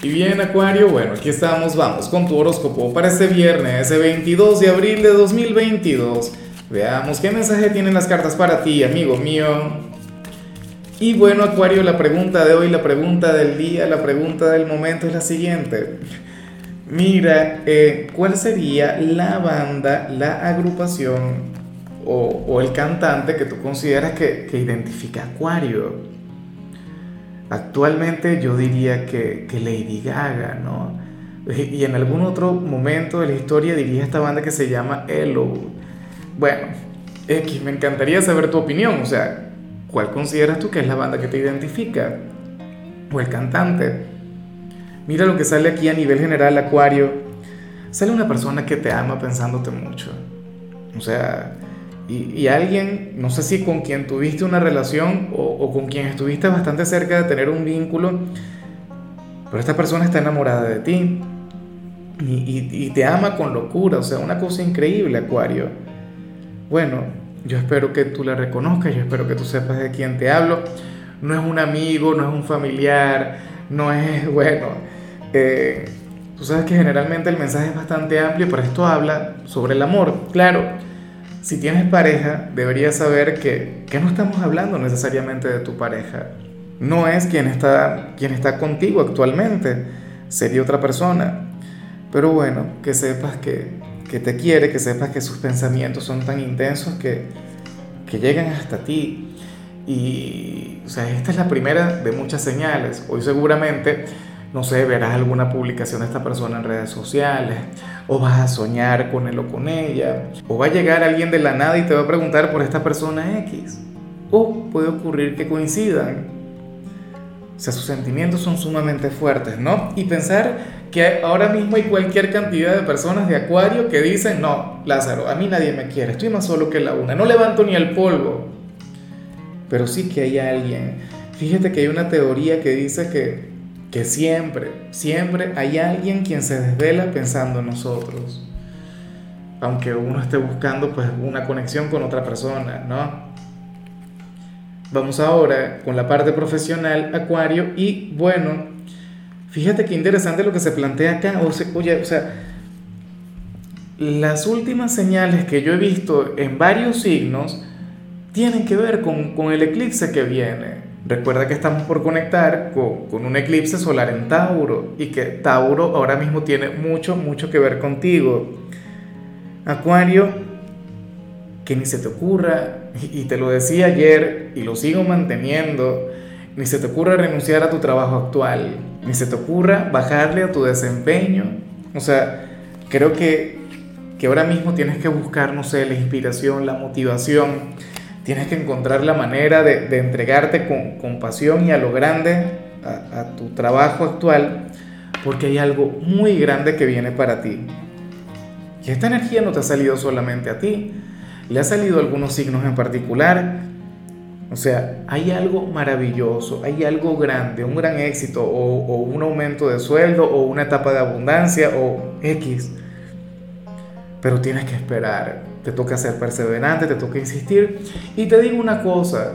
Y bien, Acuario, bueno, aquí estamos, vamos con tu horóscopo para este viernes, ese 22 de abril de 2022. Veamos qué mensaje tienen las cartas para ti, amigo mío. Y bueno, Acuario, la pregunta de hoy, la pregunta del día, la pregunta del momento es la siguiente. Mira, eh, ¿cuál sería la banda, la agrupación o, el cantante que tú consideras que, que identifica Acuario? Actualmente yo diría que, que, Lady Gaga, ¿no? Y en algún otro momento de la historia diría esta banda que se llama Hello. Bueno, X, me encantaría saber tu opinión, o sea, ¿cuál consideras tú que es la banda que te identifica? O el cantante. Mira lo que sale aquí a nivel general, Acuario. Sale una persona que te ama pensándote mucho. O sea, y, alguien, no sé si con quien tuviste una relación o, con quien estuviste bastante cerca de tener un vínculo, pero esta persona está enamorada de ti y, te ama con locura, o sea, una cosa increíble, Acuario. Bueno, yo espero que tú la reconozcas, yo espero que tú sepas de quién te hablo. No es un amigo, no es un familiar, no es, bueno, eh, tú sabes que generalmente el mensaje es bastante amplio, pero esto habla sobre el amor. Claro, si tienes pareja, deberías saber que, que, no estamos hablando necesariamente de tu pareja. No es quien está, quien está contigo actualmente, sería otra persona. Pero bueno, que sepas que, que te quiere, que sepas que sus pensamientos son tan intensos que, que llegan hasta ti. Y, o sea, esta es la primera de muchas señales. Hoy seguramente no sé, verás alguna publicación de esta persona en redes sociales, o vas a soñar con él o con ella, o va a llegar alguien de la nada y te va a preguntar por esta persona X, o puede ocurrir que coincidan. O sea, sus sentimientos son sumamente fuertes, ¿no? Y pensar que ahora mismo hay cualquier cantidad de personas de Acuario que dicen, no, Lázaro, a mí nadie me quiere, estoy más solo que la una, no levanto ni el polvo. Pero sí que hay alguien. Fíjate que hay una teoría que dice que siempre, siempre hay alguien quien se desvela pensando en nosotros. Aunque uno esté buscando pues una conexión con otra persona, ¿no? Vamos ahora con la parte profesional, Acuario, y bueno, fíjate qué interesante lo que se plantea acá. O oye, o sea, las últimas señales que yo he visto en varios signos tienen que ver con, con el eclipse que viene. Recuerda que estamos por conectar con, un eclipse solar en Tauro y que Tauro ahora mismo tiene mucho, mucho que ver contigo. Acuario, que ni se te ocurra, y te lo decía ayer y lo sigo manteniendo, ni se te ocurra renunciar a tu trabajo actual, ni se te ocurra bajarle a tu desempeño. O sea, creo que, que ahora mismo tienes que buscar, no sé, la inspiración, la motivación Tienes que encontrar la manera de, entregarte con, pasión y a lo grande a, a tu trabajo actual, porque hay algo muy grande que viene para ti. Y esta energía no te ha salido solamente a ti, le ha salido a algunos signos en particular. O sea, hay algo maravilloso, hay algo grande, un gran éxito o, o, un aumento de sueldo o una etapa de abundancia o X. Pero tienes que esperar, te toca ser perseverante, te toca insistir. Y te digo una cosa,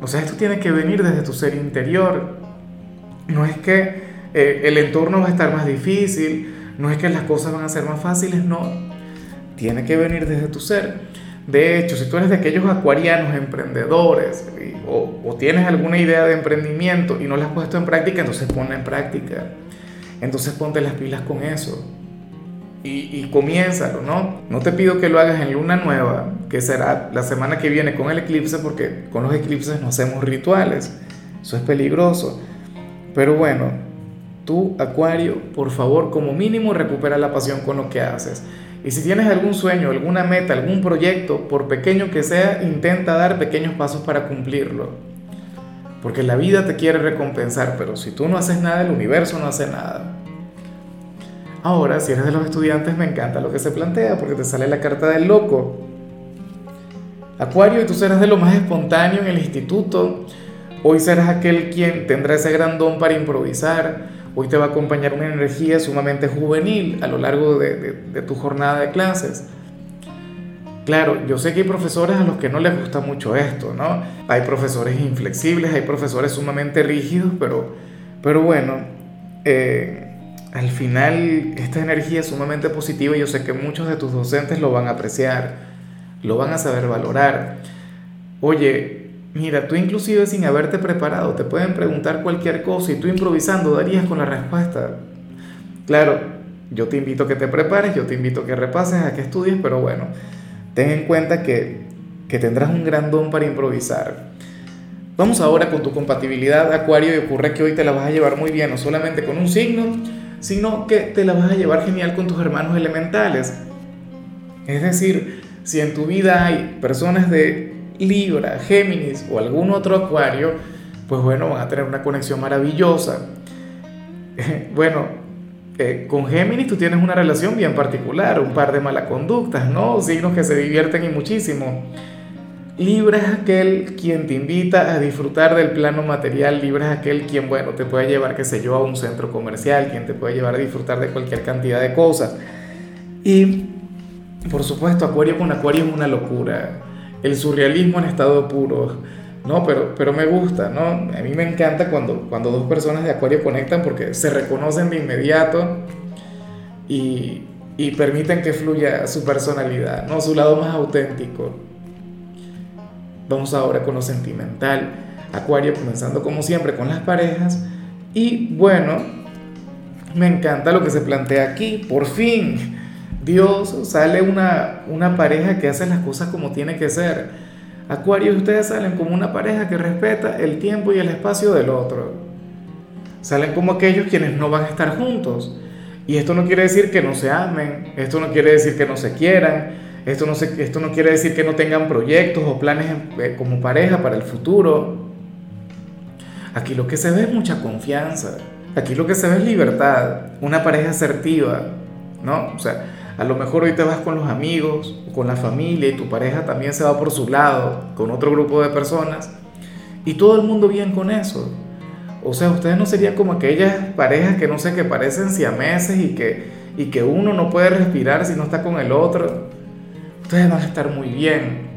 o sea, esto tiene que venir desde tu ser interior. No es que eh, el entorno va a estar más difícil, no es que las cosas van a ser más fáciles, no. Tiene que venir desde tu ser. De hecho, si tú eres de aquellos acuarianos emprendedores o, o, tienes alguna idea de emprendimiento y no la has puesto en práctica, entonces ponla en práctica. Entonces ponte las pilas con eso y, y comiénzalo, ¿no? No te pido que lo hagas en luna nueva, que será la semana que viene con el eclipse, porque con los eclipses no hacemos rituales, eso es peligroso. Pero bueno, tú, Acuario, por favor, como mínimo recupera la pasión con lo que haces. Y si tienes algún sueño, alguna meta, algún proyecto, por pequeño que sea, intenta dar pequeños pasos para cumplirlo. Porque la vida te quiere recompensar, pero si tú no haces nada, el universo no hace nada. Ahora, si eres de los estudiantes, me encanta lo que se plantea porque te sale la carta del loco. Acuario, y tú serás de lo más espontáneo en el instituto. Hoy serás aquel quien tendrá ese gran don para improvisar. Hoy te va a acompañar una energía sumamente juvenil a lo largo de, tu jornada de clases. Claro, yo sé que hay profesores a los que no les gusta mucho esto, ¿no? Hay profesores inflexibles, hay profesores sumamente rígidos, pero, pero bueno, eh, al final esta energía es sumamente positiva y yo sé que muchos de tus docentes lo van a apreciar, lo van a saber valorar. Oye, mira, tú inclusive sin haberte preparado te pueden preguntar cualquier cosa y tú improvisando darías con la respuesta. Claro, yo te invito a que te prepares, yo te invito a que repases, a que estudies, pero bueno, ten en cuenta que, que tendrás un gran don para improvisar. Vamos ahora con tu compatibilidad, Acuario, y ocurre que hoy te la vas a llevar muy bien, no solamente con un signo, sino que te la vas a llevar genial con tus hermanos elementales. Es decir, si en tu vida hay personas de Libra, Géminis o algún otro Acuario, pues bueno, van a tener una conexión maravillosa. Bueno, eh, con Géminis tú tienes una relación bien particular, un par de malas conductas, ¿no? Signos que se divierten y muchísimo. Libra es aquel quien te invita a disfrutar del plano material, Libra es aquel quien, bueno, te puede llevar, qué sé yo, a un centro comercial, quien te puede llevar a disfrutar de cualquier cantidad de cosas. Y, por supuesto, Acuario con Acuario es una locura. El surrealismo en estado puro. No, pero, pero me gusta, ¿no? A mí me encanta cuando, cuando dos personas de Acuario conectan porque se reconocen de inmediato y, y permiten que fluya su personalidad, ¿no? Su lado más auténtico. Vamos ahora con lo sentimental. Acuario comenzando como siempre con las parejas. Y bueno, me encanta lo que se plantea aquí. Por fin, Dios sale una, una pareja que hace las cosas como tiene que ser. Acuario, ustedes salen como una pareja que respeta el tiempo y el espacio del otro. Salen como aquellos quienes no van a estar juntos. Y esto no quiere decir que no se amen, esto no quiere decir que no se quieran, esto no, esto no quiere decir que no tengan proyectos o planes eh, como pareja para el futuro. Aquí lo que se ve es mucha confianza. Aquí lo que se ve es libertad, una pareja asertiva, ¿no? O sea, a lo mejor hoy te vas con los amigos, con la familia y tu pareja también se va por su lado, con otro grupo de personas, y todo el mundo bien con eso. O sea, ustedes no serían como aquellas parejas que no sé, que parecen siameses y que, y que uno no puede respirar si no está con el otro ustedes van a estar muy bien.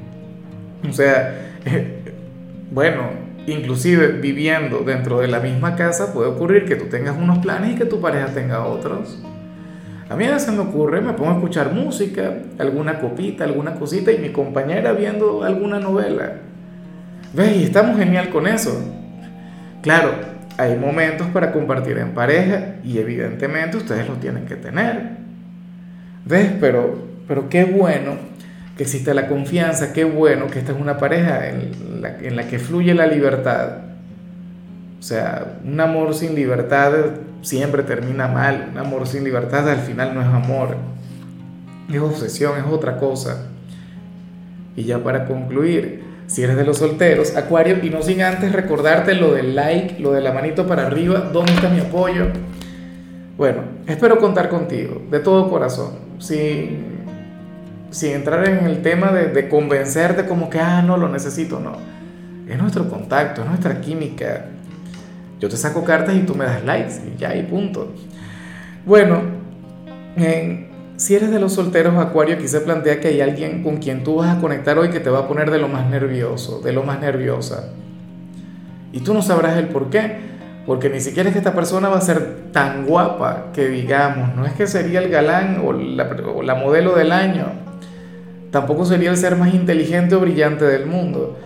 O sea, bueno, inclusive viviendo dentro de la misma casa puede ocurrir que tú tengas unos planes y que tu pareja tenga otros. A mí a veces me ocurre, me pongo a escuchar música, alguna copita, alguna cosita y mi compañera viendo alguna novela. ¿Ves? Y estamos genial con eso. Claro, hay momentos para compartir en pareja y evidentemente ustedes los tienen que tener. ¿Ves? Pero, pero qué bueno que existe la confianza, qué bueno que esta es una pareja en la, en la que fluye la libertad. O sea, un amor sin libertad siempre termina mal, un amor sin libertad al final no es amor, es obsesión, es otra cosa. Y ya para concluir, si eres de los solteros, Acuario, y no sin antes recordarte lo del like, lo de la manito para arriba, ¿dónde está mi apoyo? Bueno, espero contar contigo, de todo corazón. Si sin entrar en el tema de, de, convencerte como que, ah, no, lo necesito, no. Es nuestro contacto, es nuestra química. Yo te saco cartas y tú me das likes y ya, y punto. Bueno, si eres de los solteros Acuario, aquí se plantea que hay alguien con quien tú vas a conectar hoy que te va a poner de lo más nervioso, de lo más nerviosa. Y tú no sabrás el por qué. Porque ni siquiera es que esta persona va a ser tan guapa que digamos, no es que sería el galán o la, o la modelo del año Tampoco sería el ser más inteligente o brillante del mundo,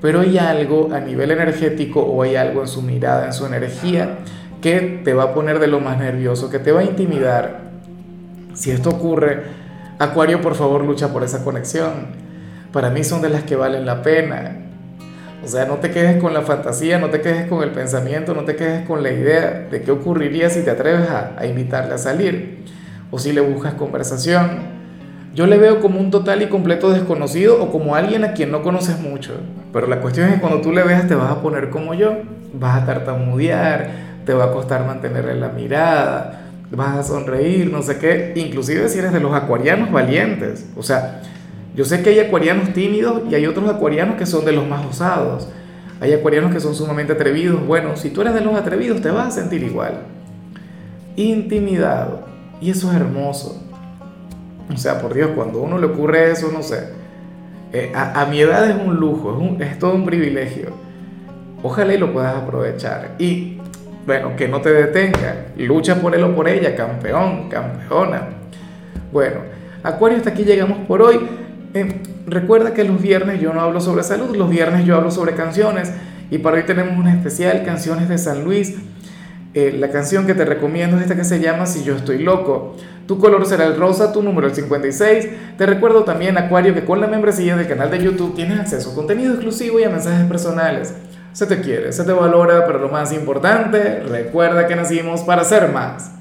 pero hay algo a nivel energético o hay algo en su mirada, en su energía, que te va a poner de lo más nervioso, que te va a intimidar. Si esto ocurre, Acuario, por favor, lucha por esa conexión. Para mí son de las que valen la pena. O sea, no te quedes con la fantasía, no te quedes con el pensamiento, no te quedes con la idea de qué ocurriría si te atreves a, a invitarle a salir o si le buscas conversación yo le veo como un total y completo desconocido o como alguien a quien no conoces mucho. Pero la cuestión es que cuando tú le veas te vas a poner como yo, vas a tartamudear, te va a costar mantenerle la mirada, vas a sonreír, no sé qué, inclusive si eres de los acuarianos valientes. O sea, yo sé que hay acuarianos tímidos y hay otros acuarianos que son de los más osados. Hay acuarianos que son sumamente atrevidos. Bueno, si tú eres de los atrevidos te vas a sentir igual. Intimidado. Y eso es hermoso. O sea, por Dios, cuando a uno le ocurre eso, no sé. Eh, a, mi edad es un lujo, es, todo un privilegio. Ojalá y lo puedas aprovechar. Y bueno, que no te detenga, lucha por él o por ella, campeón, campeona. Bueno, Acuario, hasta aquí llegamos por hoy. Eh, recuerda que los viernes yo no hablo sobre salud, los viernes yo hablo sobre canciones y para hoy tenemos una especial, canciones de San Luis. Eh, la canción que te recomiendo es esta que se llama Si yo estoy loco. Tu color será el rosa, tu número el 56. Te recuerdo también, Acuario, que con la membresía del canal de YouTube tienes acceso a contenido exclusivo y a mensajes personales. Se te quiere, se te valora, pero lo más importante, recuerda que nacimos para ser más.